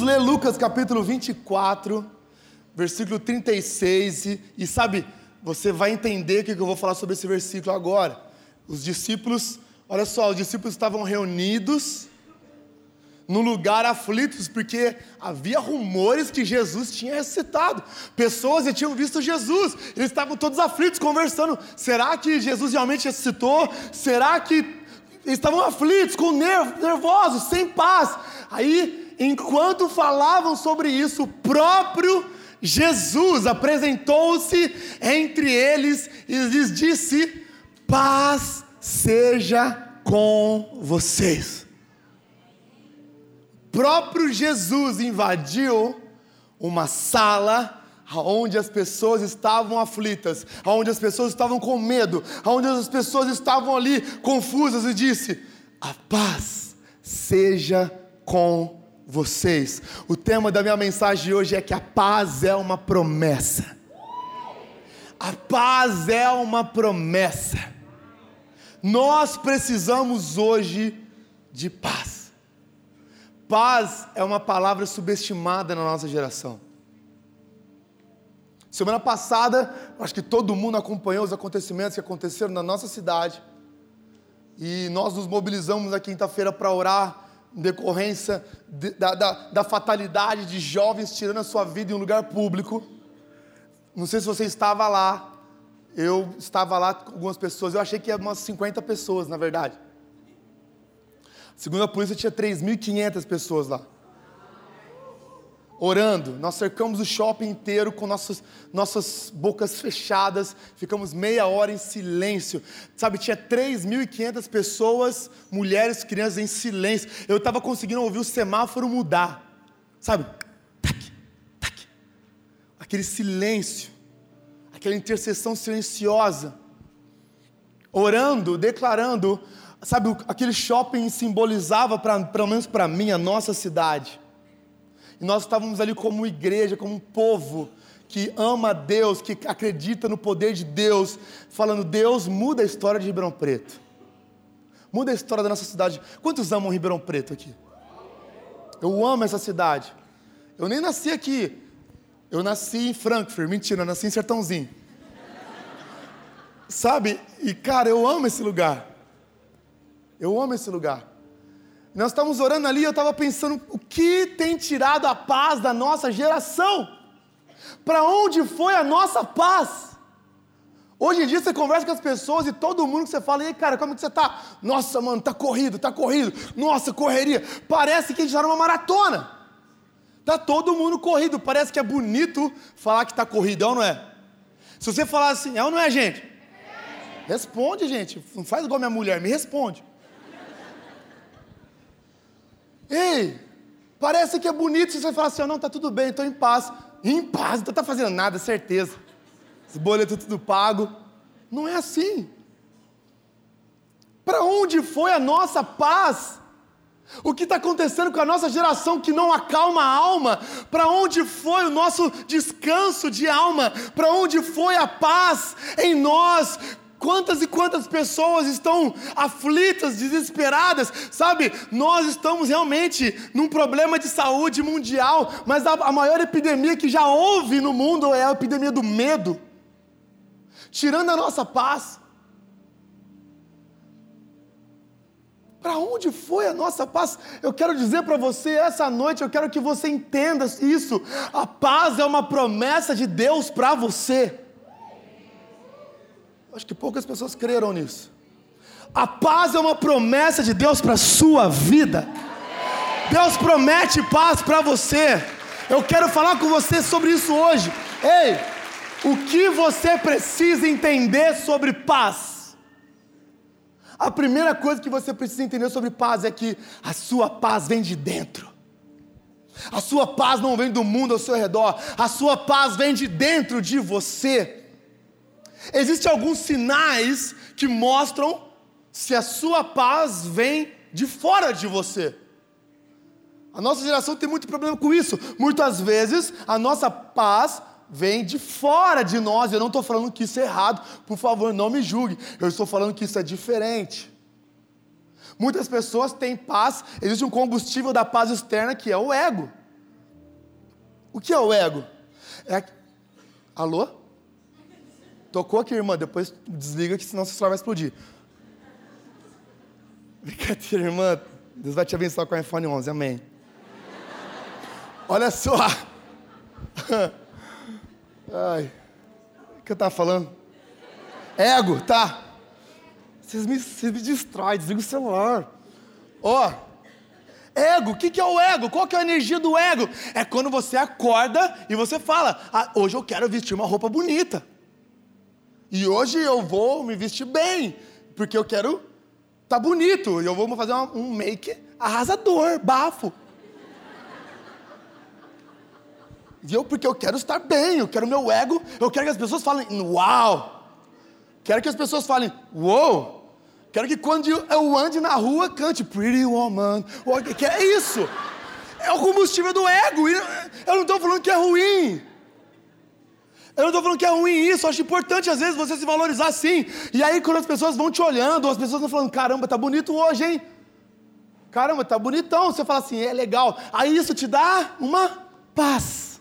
Vamos ler Lucas capítulo 24, versículo 36, e, e sabe, você vai entender o que eu vou falar sobre esse versículo agora. Os discípulos, olha só, os discípulos estavam reunidos num lugar aflitos, porque havia rumores que Jesus tinha ressuscitado. Pessoas já tinham visto Jesus, eles estavam todos aflitos, conversando: será que Jesus realmente ressuscitou? Será que. Eles estavam aflitos, com nervos, nervosos, sem paz. Aí, enquanto falavam sobre isso, o próprio Jesus apresentou-se entre eles e lhes disse: Paz seja com vocês. Próprio Jesus invadiu uma sala onde as pessoas estavam aflitas, onde as pessoas estavam com medo, onde as pessoas estavam ali confusas e disse: A paz seja com vocês. O tema da minha mensagem de hoje é que a paz é uma promessa. A paz é uma promessa. Nós precisamos hoje de paz. Paz é uma palavra subestimada na nossa geração. Semana passada, acho que todo mundo acompanhou os acontecimentos que aconteceram na nossa cidade. E nós nos mobilizamos na quinta-feira para orar em decorrência de, da, da, da, fatalidade de jovens tirando a sua vida em um lugar público. Não sei se você estava lá. Eu estava lá com algumas pessoas. Eu achei que eram umas 50 pessoas, na verdade. Segundo a polícia, tinha 3.500 pessoas lá. Orando, nós cercamos o shopping inteiro com nossas, nossas bocas fechadas, ficamos meia hora em silêncio. Sabe, tinha 3.500 pessoas, mulheres, crianças em silêncio. Eu estava conseguindo ouvir o semáforo mudar. Sabe? Tac, tac. Aquele silêncio, aquela intercessão silenciosa. Orando, declarando sabe, aquele shopping simbolizava, pra, pelo menos para mim, a nossa cidade. E nós estávamos ali como igreja, como um povo que ama Deus, que acredita no poder de Deus, falando: Deus muda a história de Ribeirão Preto. Muda a história da nossa cidade. Quantos amam Ribeirão Preto aqui? Eu amo essa cidade. Eu nem nasci aqui. Eu nasci em Frankfurt. Mentira, eu nasci em Sertãozinho. Sabe? E cara, eu amo esse lugar. Eu amo esse lugar. Nós estávamos orando ali e eu estava pensando o que tem tirado a paz da nossa geração? Para onde foi a nossa paz? Hoje em dia você conversa com as pessoas e todo mundo que você fala, e aí, cara, como que você está? Nossa, mano, tá corrido, tá corrido. Nossa, correria. Parece que a gente está numa maratona. Tá todo mundo corrido. Parece que é bonito falar que está corrido, é ou não é? Se você falar assim, é ou não é, gente? Responde, gente. Não faz igual minha mulher, me responde. Ei, parece que é bonito se você falar assim, oh, não, está tudo bem, estou em paz. Em paz, não está fazendo nada, certeza. Os boletos tudo pago. Não é assim. Para onde foi a nossa paz? O que está acontecendo com a nossa geração que não acalma a alma? Para onde foi o nosso descanso de alma? Para onde foi a paz em nós? Quantas e quantas pessoas estão aflitas, desesperadas, sabe? Nós estamos realmente num problema de saúde mundial, mas a, a maior epidemia que já houve no mundo é a epidemia do medo, tirando a nossa paz. Para onde foi a nossa paz? Eu quero dizer para você essa noite, eu quero que você entenda isso. A paz é uma promessa de Deus para você. Acho que poucas pessoas creram nisso. A paz é uma promessa de Deus para a sua vida. Deus promete paz para você. Eu quero falar com você sobre isso hoje. Ei, o que você precisa entender sobre paz? A primeira coisa que você precisa entender sobre paz é que a sua paz vem de dentro. A sua paz não vem do mundo ao seu redor, a sua paz vem de dentro de você. Existem alguns sinais que mostram se a sua paz vem de fora de você. A nossa geração tem muito problema com isso. Muitas vezes a nossa paz vem de fora de nós. Eu não estou falando que isso é errado, por favor, não me julgue. Eu estou falando que isso é diferente. Muitas pessoas têm paz, existe um combustível da paz externa que é o ego. O que é o ego? É... Alô? Tocou aqui, irmã, depois desliga que senão seu celular vai explodir. Brincadeira, irmã. Deus vai te abençoar com o iPhone 11, amém. Olha só. Ai. O que eu estava falando? Ego, tá. Vocês me, me distraem, desliga o celular. Ó. Oh, ego, o que, que é o ego? Qual que é a energia do ego? É quando você acorda e você fala: ah, hoje eu quero vestir uma roupa bonita. E hoje eu vou me vestir bem, porque eu quero tá bonito. E eu vou fazer um make arrasador, bafo. Eu, porque eu quero estar bem, eu quero meu ego, eu quero que as pessoas falem, uau! Quero que as pessoas falem, uou! Quero que quando eu ande na rua, cante Pretty Woman. Que é isso? É o combustível do ego. Eu não estou falando que é ruim. Eu não estou falando que é ruim isso, eu acho importante às vezes você se valorizar assim. E aí quando as pessoas vão te olhando, as pessoas vão falando, caramba, tá bonito hoje, hein? Caramba, tá bonitão. Você fala assim, é legal. Aí isso te dá uma paz.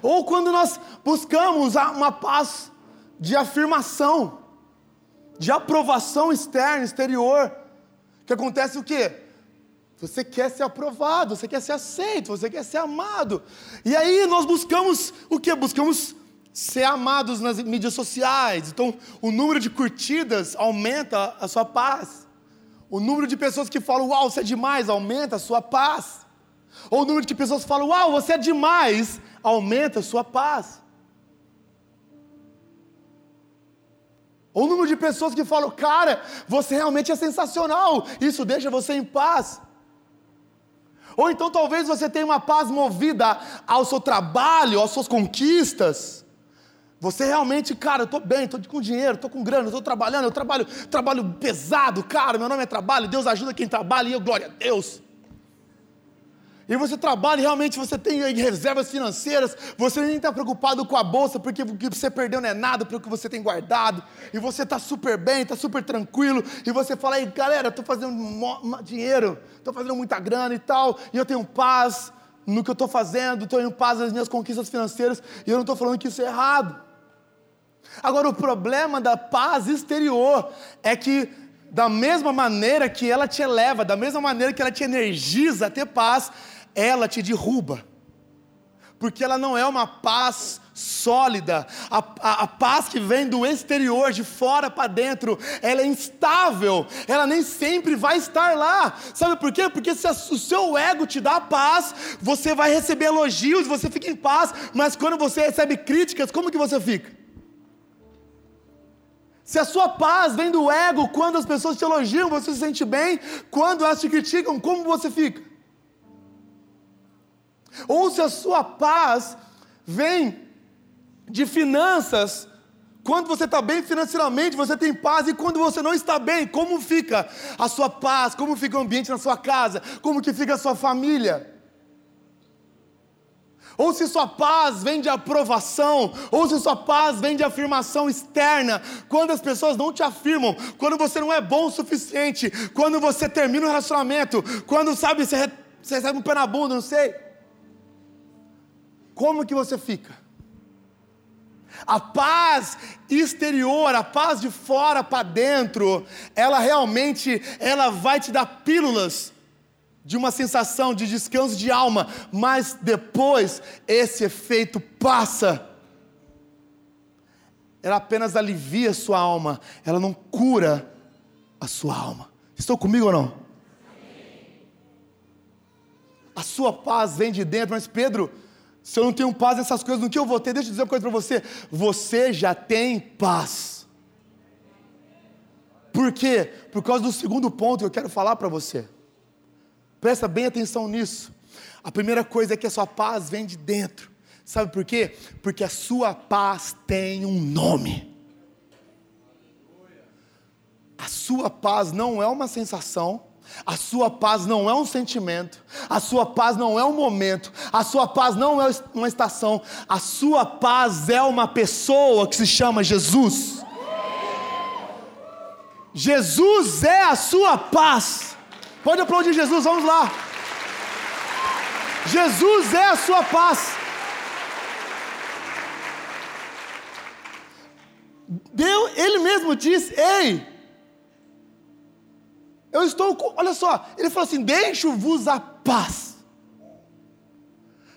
Ou quando nós buscamos uma paz de afirmação, de aprovação externa, exterior, que acontece o quê? Você quer ser aprovado, você quer ser aceito, você quer ser amado. E aí nós buscamos o que? Buscamos ser amados nas mídias sociais. Então, o número de curtidas aumenta a sua paz. O número de pessoas que falam, uau, você é demais, aumenta a sua paz. Ou o número de pessoas que falam, uau, você é demais, aumenta a sua paz. Ou o número de pessoas que falam, cara, você realmente é sensacional, isso deixa você em paz. Ou então talvez você tenha uma paz movida ao seu trabalho, às suas conquistas. Você realmente, cara, eu estou bem, estou com dinheiro, estou com grana, estou trabalhando, eu trabalho, trabalho pesado, cara, meu nome é trabalho, Deus ajuda quem trabalha e eu, glória a Deus. E você trabalha e realmente você tem reservas financeiras, você nem está preocupado com a bolsa, porque o que você perdeu não é nada, porque você tem guardado, e você está super bem, está super tranquilo, e você fala, aí galera, estou fazendo dinheiro, estou fazendo muita grana e tal, e eu tenho paz no que eu estou fazendo, estou em paz nas minhas conquistas financeiras, e eu não estou falando que isso é errado. Agora, o problema da paz exterior é que da mesma maneira que ela te eleva, da mesma maneira que ela te energiza a ter paz, ela te derruba. Porque ela não é uma paz sólida, a, a, a paz que vem do exterior, de fora para dentro, ela é instável, ela nem sempre vai estar lá. Sabe por quê? Porque se a, o seu ego te dá paz, você vai receber elogios, você fica em paz, mas quando você recebe críticas, como que você fica? Se a sua paz vem do ego, quando as pessoas te elogiam, você se sente bem, quando elas te criticam, como você fica? Ou se a sua paz vem de finanças, quando você está bem financeiramente, você tem paz, e quando você não está bem, como fica a sua paz, como fica o ambiente na sua casa, como que fica a sua família? Ou se sua paz vem de aprovação, ou se sua paz vem de afirmação externa, quando as pessoas não te afirmam, quando você não é bom o suficiente, quando você termina o relacionamento, quando sabe, você, você recebe um pé na bunda, não sei. Como que você fica? A paz exterior, a paz de fora para dentro, ela realmente, ela vai te dar pílulas de uma sensação de descanso de alma, mas depois esse efeito passa. Ela apenas alivia a sua alma, ela não cura a sua alma. Estou comigo ou não? A sua paz vem de dentro, mas Pedro, se eu não tenho paz nessas coisas, no que eu vou ter? Deixa eu dizer uma coisa para você: você já tem paz. Por quê? Por causa do segundo ponto que eu quero falar para você. Presta bem atenção nisso. A primeira coisa é que a sua paz vem de dentro. Sabe por quê? Porque a sua paz tem um nome. A sua paz não é uma sensação, a sua paz não é um sentimento, a sua paz não é um momento, a sua paz não é uma estação, a sua paz é uma pessoa que se chama Jesus. Jesus é a sua paz. Pode aplaudir Jesus, vamos lá. Jesus é a sua paz. Deus, ele mesmo disse: Ei, eu estou com. Olha só, ele falou assim: Deixo-vos a paz.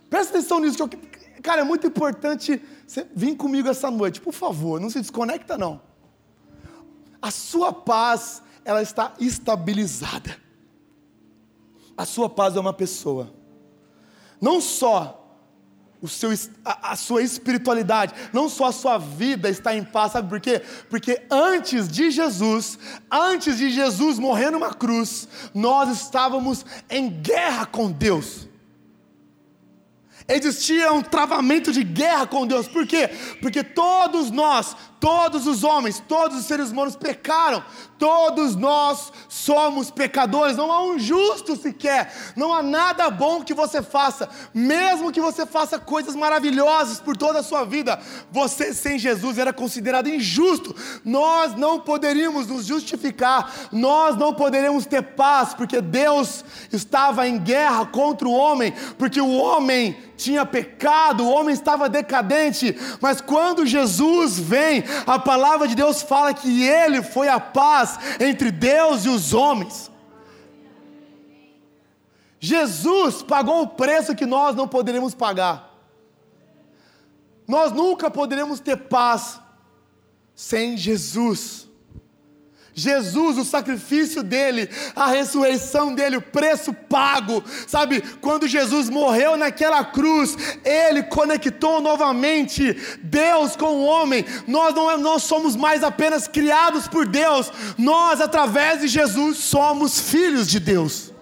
Presta atenção nisso, que eu, cara, é muito importante você vir comigo essa noite, por favor, não se desconecta não. A sua paz, ela está estabilizada. A sua paz é uma pessoa. Não só o seu, a, a, sua espiritualidade, não só a sua vida está em paz, sabe por quê? Porque antes de Jesus, antes de Jesus morrer numa cruz, nós estávamos em guerra com Deus. Existia um travamento de guerra com Deus, por quê? Porque todos nós, todos os homens, todos os seres humanos pecaram, todos nós somos pecadores, não há um justo sequer, não há nada bom que você faça, mesmo que você faça coisas maravilhosas por toda a sua vida, você sem Jesus era considerado injusto, nós não poderíamos nos justificar, nós não poderíamos ter paz, porque Deus estava em guerra contra o homem, porque o homem tinha pecado, o homem estava decadente, mas quando Jesus vem, a palavra de Deus fala que ele foi a paz entre Deus e os homens. Jesus pagou o preço que nós não poderíamos pagar. Nós nunca poderemos ter paz sem Jesus. Jesus, o sacrifício dele, a ressurreição dele, o preço pago, sabe? Quando Jesus morreu naquela cruz, ele conectou novamente Deus com o homem. Nós não, não somos mais apenas criados por Deus, nós, através de Jesus, somos filhos de Deus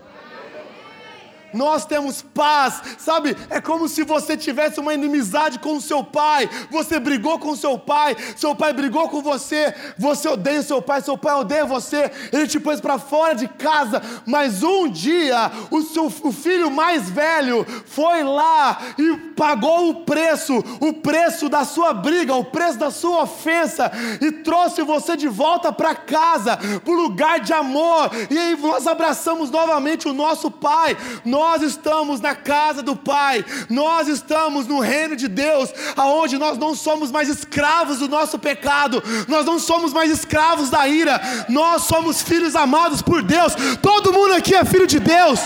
nós temos paz, sabe? É como se você tivesse uma inimizade com o seu pai, você brigou com seu pai, seu pai brigou com você, você odeia seu pai, seu pai odeia você, ele te pôs para fora de casa, mas um dia o seu o filho mais velho foi lá e pagou o preço, o preço da sua briga, o preço da sua ofensa e trouxe você de volta para casa, para o lugar de amor, e aí nós abraçamos novamente o nosso pai. Nós nós estamos na casa do Pai, nós estamos no reino de Deus, aonde nós não somos mais escravos do nosso pecado, nós não somos mais escravos da ira, nós somos filhos amados por Deus. Todo mundo aqui é filho de Deus.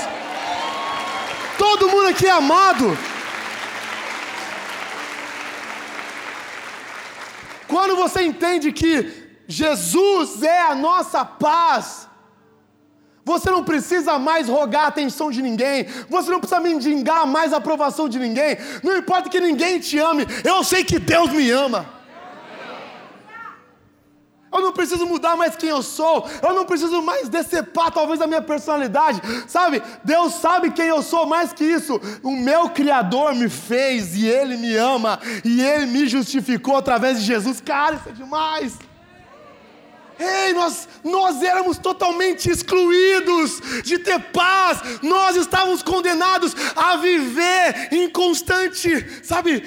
Todo mundo aqui é amado. Quando você entende que Jesus é a nossa paz, você não precisa mais rogar a atenção de ninguém. Você não precisa mendigar mais a aprovação de ninguém. Não importa que ninguém te ame. Eu sei que Deus me ama. Eu não preciso mudar mais quem eu sou. Eu não preciso mais decepar talvez a minha personalidade. Sabe? Deus sabe quem eu sou mais que isso. O meu Criador me fez e Ele me ama. E Ele me justificou através de Jesus. Cara, isso é demais. Ei, nós, nós éramos totalmente excluídos de ter paz, nós estávamos condenados a viver em constante, sabe,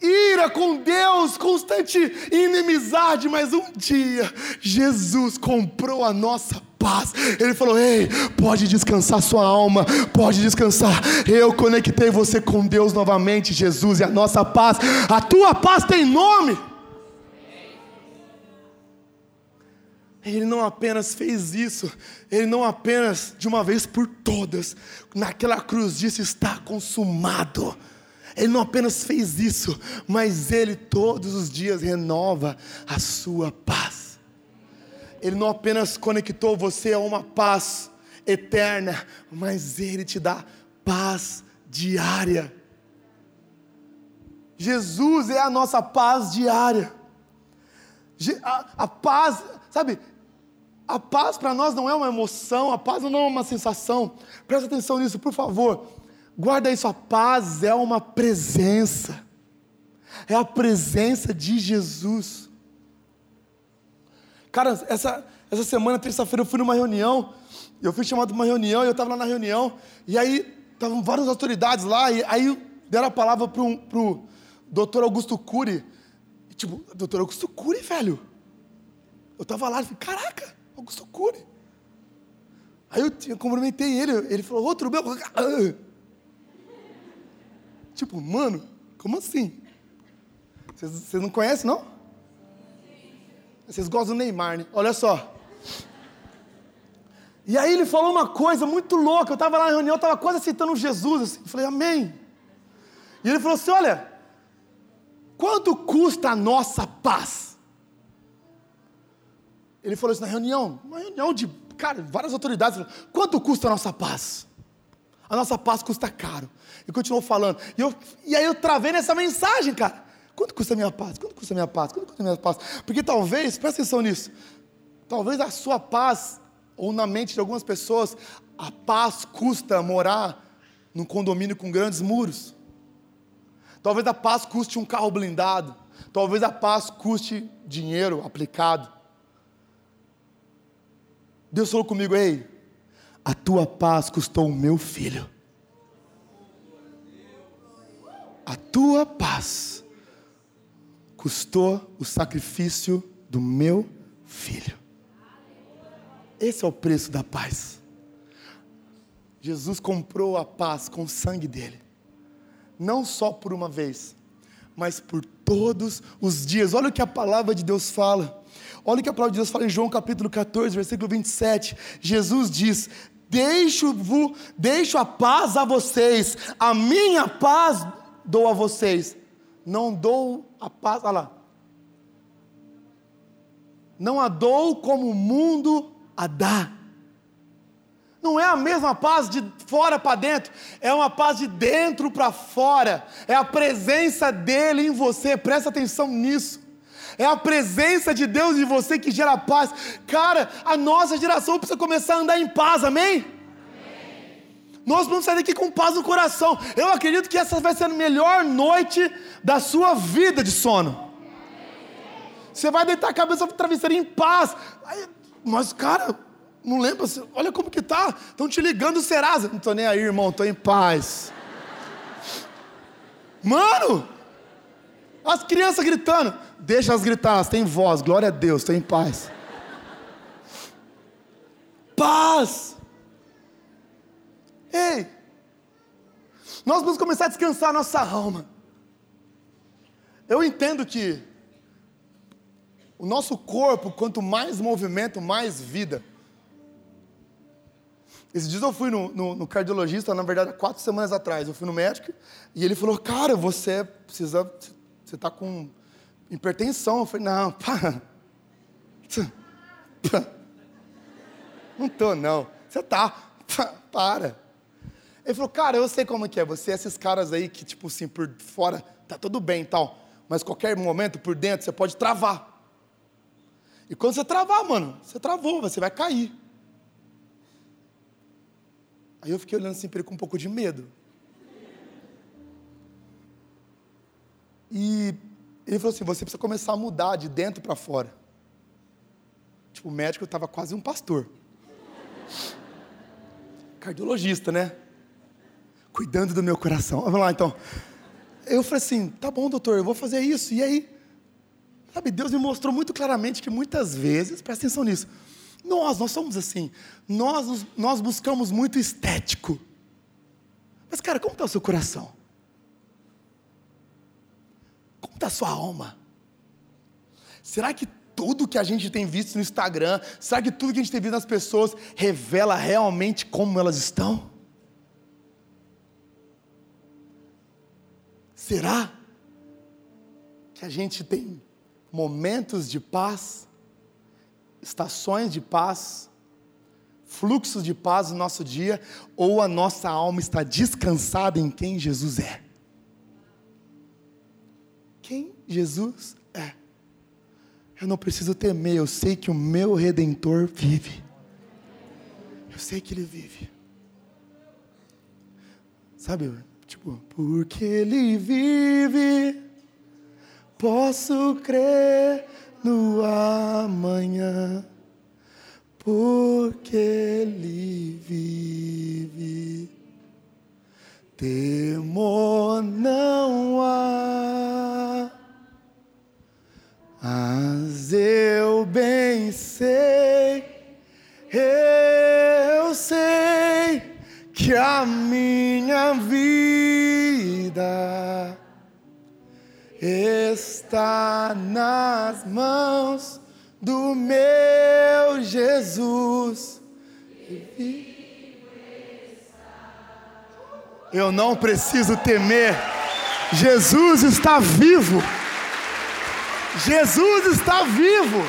ira com Deus, constante inimizade, mas um dia Jesus comprou a nossa paz. Ele falou: Ei, pode descansar sua alma, pode descansar. Eu conectei você com Deus novamente, Jesus, e a nossa paz. A tua paz tem nome. Ele não apenas fez isso, ele não apenas de uma vez por todas, naquela cruz disse: está consumado. Ele não apenas fez isso, mas ele todos os dias renova a sua paz. Ele não apenas conectou você a uma paz eterna, mas ele te dá paz diária. Jesus é a nossa paz diária. A, a paz, sabe, a paz para nós não é uma emoção, a paz não é uma sensação. Presta atenção nisso, por favor. Guarda isso, a paz é uma presença. É a presença de Jesus. Cara, essa, essa semana, terça-feira, eu fui numa reunião. Eu fui chamado para uma reunião e eu estava lá na reunião. E aí, estavam várias autoridades lá. E aí, deram a palavra para o doutor Augusto Cury. tipo, doutor Augusto Cury, velho Eu estava lá e falei, caraca, Augusto Cury. Aí eu, eu cumprimentei ele, ele falou, outro meu. Tipo, mano, como assim? Vocês, vocês não conhecem, não? Vocês gostam do Neymar, né? Olha só. E aí ele falou uma coisa muito louca. Eu estava lá na reunião, estava quase aceitando Jesus. Assim. Eu falei, amém. E ele falou assim: olha, quanto custa a nossa paz? Ele falou isso na reunião, uma reunião de, cara, várias autoridades. Quanto custa a nossa paz? A nossa paz custa caro. E continuou falando. E, eu, e aí eu travei nessa mensagem, cara. Quanto custa a minha paz? Quanto custa a minha paz? Quanto custa a minha paz? Porque talvez, presta atenção nisso, talvez a sua paz ou na mente de algumas pessoas, a paz custa morar num condomínio com grandes muros. Talvez a paz custe um carro blindado. Talvez a paz custe dinheiro aplicado. Deus falou comigo, ei, a tua paz custou o meu filho. A tua paz custou o sacrifício do meu filho. Esse é o preço da paz. Jesus comprou a paz com o sangue dele, não só por uma vez, mas por todos os dias. Olha o que a palavra de Deus fala. Olha o que a palavra de Deus fala em João capítulo 14, versículo 27. Jesus diz: Deixo, deixo a paz a vocês, a minha paz dou a vocês. Não dou a paz, olha lá. Não a dou como o mundo a dar. Não é a mesma paz de fora para dentro, é uma paz de dentro para fora. É a presença dele em você, presta atenção nisso. É a presença de Deus em você que gera paz. Cara, a nossa geração precisa começar a andar em paz, amém? Nós vamos sair daqui com paz no coração. Eu acredito que essa vai ser a melhor noite da sua vida de sono. Você vai deitar a cabeça para o travesseiro em paz. Aí, mas, cara, não lembra? Olha como que tá. Estão te ligando Serasa. Não estou nem aí, irmão. Estou em paz. Mano! As crianças gritando. Deixa elas gritar, têm voz. Glória a Deus, estou em paz. Paz! Ei! Nós vamos começar a descansar a nossa alma. Eu entendo que o nosso corpo, quanto mais movimento, mais vida. Esses dias eu fui no, no, no, cardiologista, na verdade, há quatro semanas atrás. Eu fui no médico e ele falou: Cara, você precisa. Você está com hipertensão. Eu falei: Não, pá. Não tô, não. Você tá. Para. Ele falou: Cara, eu sei como que é. Você é esses caras aí que, tipo assim, por fora tá tudo bem e tal. Mas qualquer momento, por dentro, você pode travar. E quando você travar, mano, você travou, você vai cair. Aí eu fiquei olhando assim para ele com um pouco de medo. E ele falou assim: você precisa começar a mudar de dentro para fora. Tipo, o médico estava quase um pastor. Cardiologista, né? Cuidando do meu coração. Vamos lá então. Eu falei assim: tá bom, doutor, eu vou fazer isso. E aí? Sabe, Deus me mostrou muito claramente que muitas vezes, presta atenção nisso, nós, nós somos assim, nós, nós buscamos muito estético. Mas, cara, como está o seu coração? Como está a sua alma? Será que tudo que a gente tem visto no Instagram, será que tudo que a gente tem visto nas pessoas revela realmente como elas estão? Será que a gente tem momentos de paz, estações de paz, fluxos de paz no nosso dia, ou a nossa alma está descansada em quem Jesus é. Quem Jesus é. Eu não preciso temer, eu sei que o meu redentor vive. Eu sei que ele vive. Sabe, tipo, porque ele vive Posso crer no amanhã, porque Ele vive. Temor não há, mas eu bem sei, eu sei que a minha vida está nas mãos do meu Jesus. Eu não preciso temer, Jesus está vivo. Jesus está vivo.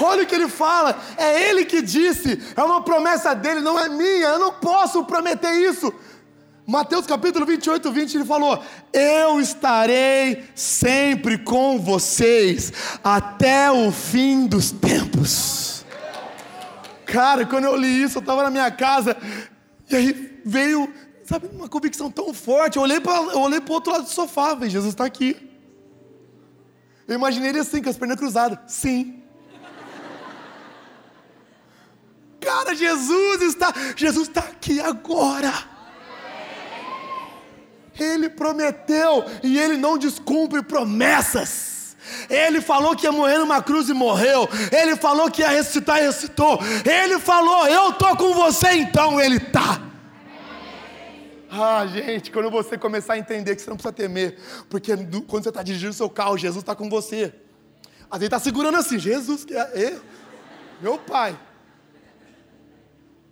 Olha o que ele fala, é ele que disse, é uma promessa dele, não é minha, eu não posso prometer isso. Mateus capítulo 28, 20, ele falou: Eu estarei sempre com vocês até o fim dos tempos. Cara, quando eu li isso, eu estava na minha casa, e aí veio, sabe, uma convicção tão forte. Eu olhei para o outro lado do sofá, falei, Jesus está aqui. Eu imaginei ele assim, com as pernas cruzadas. Sim. Cara, Jesus está, Jesus está aqui agora. Ele prometeu e ele não descumpre promessas. Ele falou que ia morrer numa cruz e morreu. Ele falou que ia ressuscitar e ressuscitou. Ele falou: Eu estou com você, então ele está. Ah, gente, quando você começar a entender que você não precisa temer, porque quando você está dirigindo seu carro, Jesus está com você. Às vezes está segurando assim, Jesus, que é eu, meu pai.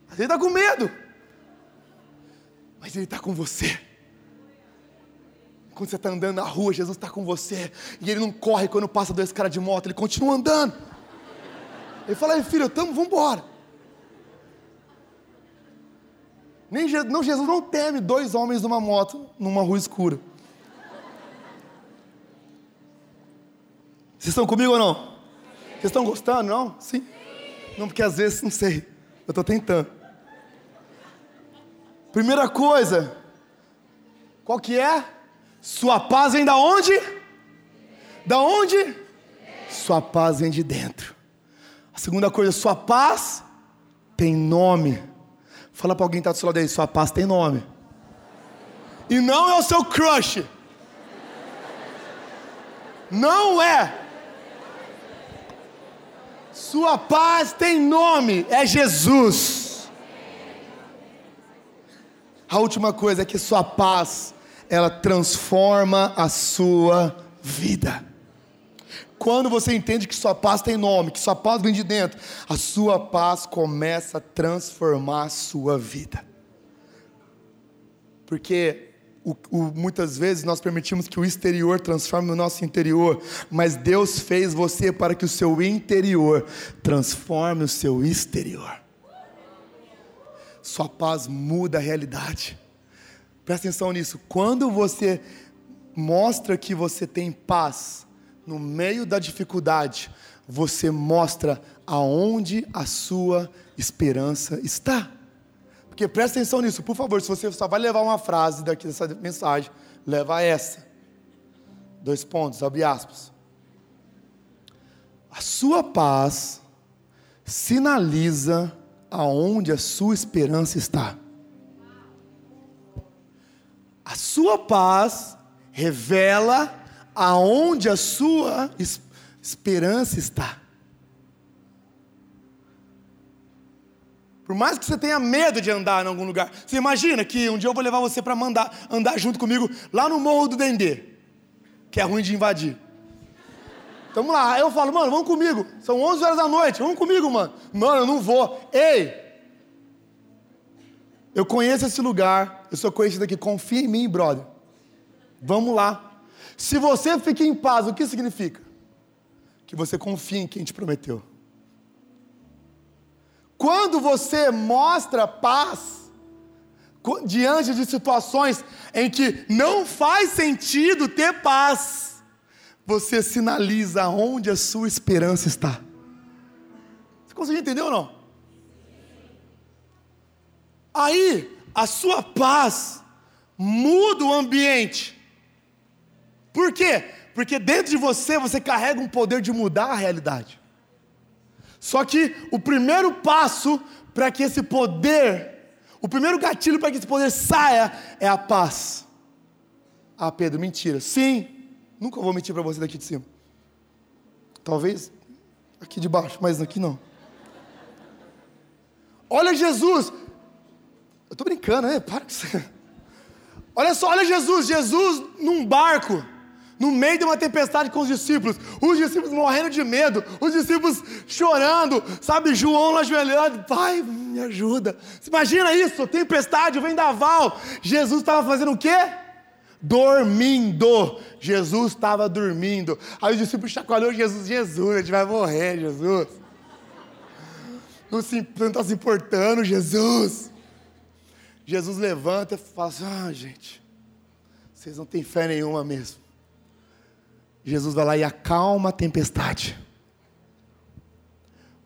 Às vezes está com medo, mas Ele está com você. Quando você está andando na rua, Jesus está com você. E Ele não corre quando passa dois caras de moto, Ele continua andando. Ele fala, filho, tamo, vamos embora. Nem não, Jesus não teme dois homens numa moto, numa rua escura. Vocês estão comigo ou não? Vocês estão gostando, não? Sim? Não, porque às vezes, não sei, eu estou tentando. Primeira coisa, qual que é? Sua paz vem da onde? Da onde? Sua paz vem de dentro. A segunda coisa, sua paz tem nome. Fala para alguém que está do seu lado aí, sua paz tem nome. E não é o seu crush. Não é. Sua paz tem nome, é Jesus. A última coisa é que sua paz, ela transforma a sua vida. Quando você entende que sua paz tem nome, que sua paz vem de dentro, a sua paz começa a transformar a sua vida. Porque o, o, muitas vezes nós permitimos que o exterior transforme o nosso interior, mas Deus fez você para que o seu interior transforme o seu exterior. Sua paz muda a realidade. Presta atenção nisso. Quando você mostra que você tem paz no meio da dificuldade, você mostra aonde a sua esperança está. Porque presta atenção nisso, por favor, se você só vai levar uma frase daqui dessa mensagem, leva essa. Dois pontos, abre aspas. A sua paz sinaliza aonde a sua esperança está. Sua paz revela aonde a sua esperança está. Por mais que você tenha medo de andar em algum lugar, você imagina que um dia eu vou levar você para mandar andar junto comigo lá no Morro do Dendê, que é ruim de invadir. Tamo lá. Aí eu falo, mano, vamos comigo. São 11 horas da noite, vamos comigo, mano. Mano, eu não vou. Ei! Eu conheço esse lugar, eu sou conhecido aqui, confia em mim, brother. Vamos lá. Se você fica em paz, o que significa? Que você confia em quem te prometeu. Quando você mostra paz, diante de situações em que não faz sentido ter paz, você sinaliza onde a sua esperança está. Você conseguiu entender ou não? Aí, a sua paz muda o ambiente. Por quê? Porque dentro de você você carrega um poder de mudar a realidade. Só que o primeiro passo para que esse poder, o primeiro gatilho para que esse poder saia é a paz. Ah, Pedro, mentira. Sim, Nunca vou mentir para você daqui de cima. Talvez aqui de baixo, mas aqui não. Olha Jesus, Eu estou brincando, né? Para com você. Olha só, olha Jesus, Jesus num barco, no meio de uma tempestade com os discípulos, os discípulos morrendo de medo, os discípulos chorando, sabe, João lá ajoelhando, pai, me ajuda. Imagina isso, tempestade, vendaval. Jesus estava fazendo o quê? Dormindo. Jesus estava dormindo. Aí os discípulos chacoalhou Jesus, Jesus, a gente vai morrer, Jesus. Não está se importando, Jesus. Jesus levanta e fala assim: Ah, gente, vocês não têm fé nenhuma mesmo. Jesus vai lá e acalma a tempestade.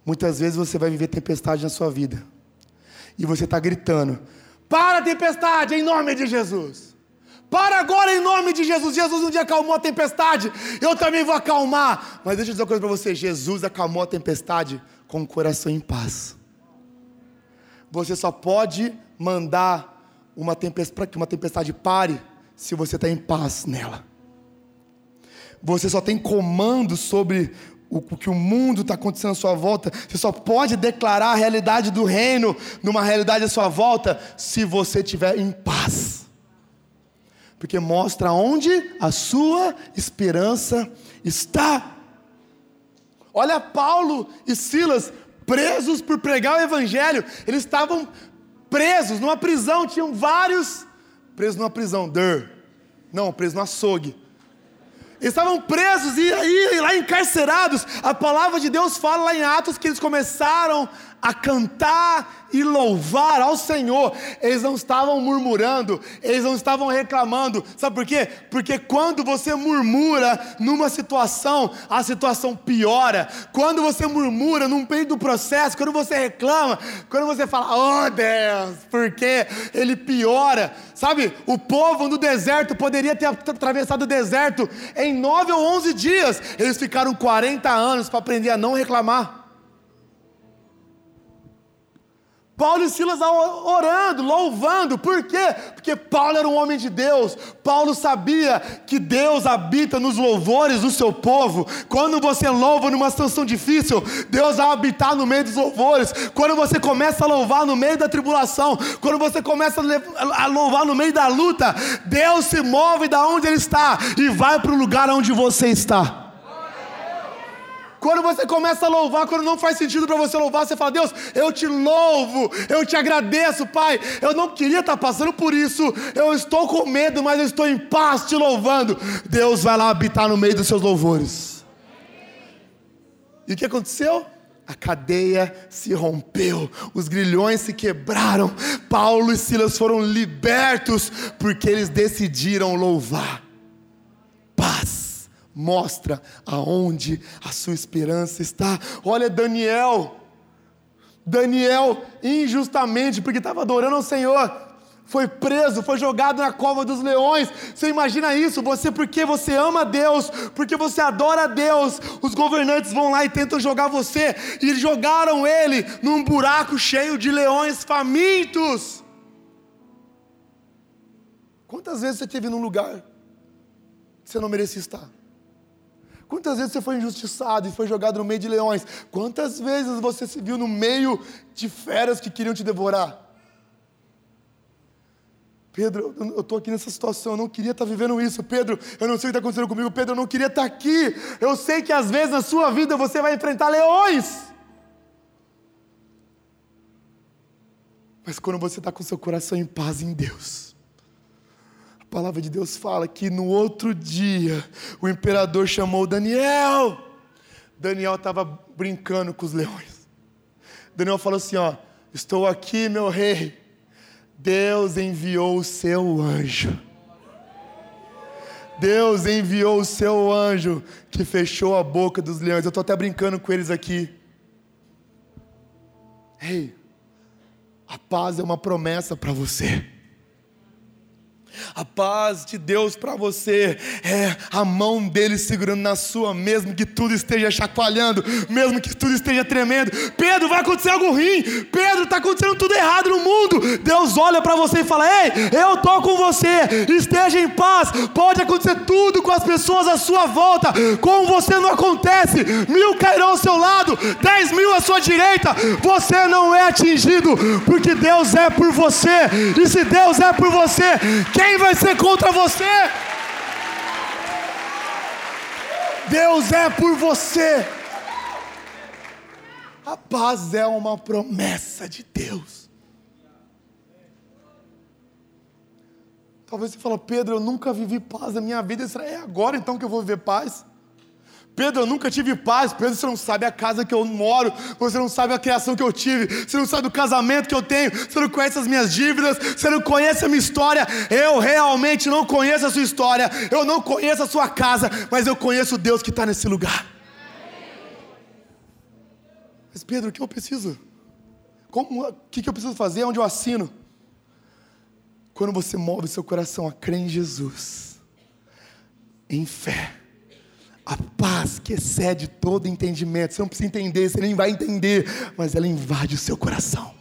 Muitas vezes você vai viver tempestade na sua vida. E você está gritando: Para a tempestade, em nome de Jesus. Para agora em nome de Jesus. Jesus um dia acalmou a tempestade. Eu também vou acalmar. Mas deixa eu dizer uma coisa para você: Jesus acalmou a tempestade com o coração em paz. Você só pode mandar uma tempestade para que uma tempestade pare se você está em paz nela. Você só tem comando sobre o, que o mundo está acontecendo à sua volta. Você só pode declarar a realidade do reino numa realidade à sua volta se você estiver em paz. Porque mostra onde a sua esperança está. Olha Paulo e Silas presos por pregar o evangelho. Eles estavam presos numa prisão, tinham vários presos numa prisão, der. Não, presos no açougue. Eles estavam presos e aí lá encarcerados. A palavra de Deus fala lá em Atos que eles começaram a cantar e louvar ao Senhor. Eles não estavam murmurando, eles não estavam reclamando. Sabe por quê? Porque quando você murmura numa situação, a situação piora. Quando você murmura num meio do processo, quando você reclama, quando você fala, oh Deus, porque ele piora. Sabe, o povo no deserto poderia ter atravessado o deserto em nove ou onze dias. Eles ficaram 40 anos para aprender a não reclamar. Paulo e Silas orando, louvando, por quê? Porque Paulo era um homem de Deus, Paulo sabia que Deus habita nos louvores do seu povo. Quando você louva numa situação difícil, Deus vai habitar no meio dos louvores. Quando você começa a louvar no meio da tribulação, quando você começa a louvar no meio da luta, Deus se move da onde Ele está e vai para o lugar onde você está. Quando você começa a louvar, quando não faz sentido para você louvar, você fala: Deus, eu te louvo, eu te agradeço, Pai. Eu não queria estar passando por isso, eu estou com medo, mas eu estou em paz te louvando. Deus vai lá habitar no meio dos seus louvores. E o que aconteceu? A cadeia se rompeu, os grilhões se quebraram, Paulo e Silas foram libertos porque eles decidiram louvar. Mostra aonde a sua esperança está. Olha Daniel, Daniel, injustamente, porque estava adorando ao Senhor, foi preso, foi jogado na cova dos leões. Você imagina isso? Você, porque você ama Deus, porque você adora Deus, os governantes vão lá e tentam jogar você, e jogaram ele num buraco cheio de leões famintos. Quantas vezes você esteve num lugar que você não merecia estar? Quantas vezes você foi injustiçado e foi jogado no meio de leões? Quantas vezes você se viu no meio de feras que queriam te devorar? Pedro, eu estou aqui nessa situação, eu não queria estar vivendo isso. Pedro, eu não sei o que está acontecendo comigo. Pedro, eu não queria estar aqui. Eu sei que às vezes na sua vida você vai enfrentar leões. Mas quando você está com seu coração em paz em Deus, palavra de Deus fala que no outro dia o imperador chamou Daniel. Daniel estava brincando com os leões. Daniel falou assim: Ó, estou aqui, meu rei. Deus enviou o seu anjo. Deus enviou o seu anjo que fechou a boca dos leões. Eu estou até brincando com eles aqui. Ei, a paz é uma promessa para você. A paz de Deus para você é a mão dele segurando na sua, mesmo que tudo esteja chacoalhando, mesmo que tudo esteja tremendo. Pedro, vai acontecer algo ruim. Pedro, está acontecendo tudo errado no mundo. Deus olha para você e fala: Ei, eu estou com você. Esteja em paz. Pode acontecer tudo com as pessoas à sua volta. Com você não acontece. Mil cairão ao seu lado, dez mil à sua direita. Você não é atingido, porque Deus é por você. E se Deus é por você, quem vai ser contra você? Deus é por você. A paz é uma promessa de Deus. Talvez você fale, Pedro, eu nunca vivi paz na minha vida. É agora então que eu vou viver paz? Pedro, eu nunca tive paz. Pedro, você não sabe a casa que eu moro, você não sabe a criação que eu tive, você não sabe o casamento que eu tenho, você não conhece as minhas dívidas, você não conhece a minha história. Eu realmente não conheço a sua história, eu não conheço a sua casa, mas eu conheço o Deus que está nesse lugar. Mas Pedro, o que eu preciso? Como, o que eu preciso fazer? Onde eu assino? Quando você move seu coração a crer em Jesus, em fé a paz que excede todo entendimento. Você não precisa entender, você nem vai entender, mas ela invade o seu coração.